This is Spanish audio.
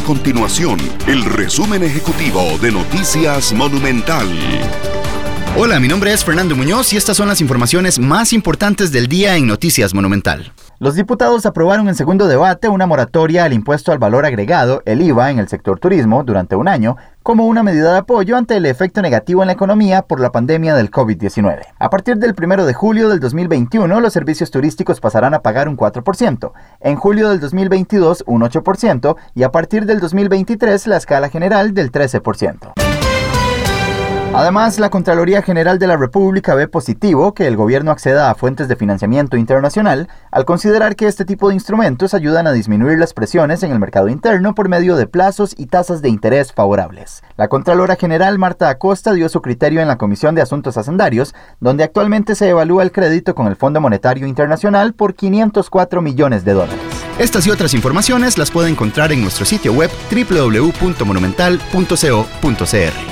continuación el resumen ejecutivo de Noticias Monumental. Hola, mi nombre es Fernando Muñoz y estas son las informaciones más importantes del día en Noticias Monumental. Los diputados aprobaron en segundo debate una moratoria al impuesto al valor agregado, el IVA, en el sector turismo durante un año, como una medida de apoyo ante el efecto negativo en la economía por la pandemia del COVID-19. A partir del 1 de julio del 2021, los servicios turísticos pasarán a pagar un 4%, en julio del 2022 un 8% y a partir del 2023 la escala general del 13%. Además, la Contraloría General de la República ve positivo que el gobierno acceda a fuentes de financiamiento internacional al considerar que este tipo de instrumentos ayudan a disminuir las presiones en el mercado interno por medio de plazos y tasas de interés favorables. La Contralora General Marta Acosta dio su criterio en la Comisión de Asuntos Hacendarios, donde actualmente se evalúa el crédito con el Fondo Monetario Internacional por 504 millones de dólares. Estas y otras informaciones las puede encontrar en nuestro sitio web www.monumental.co.cr.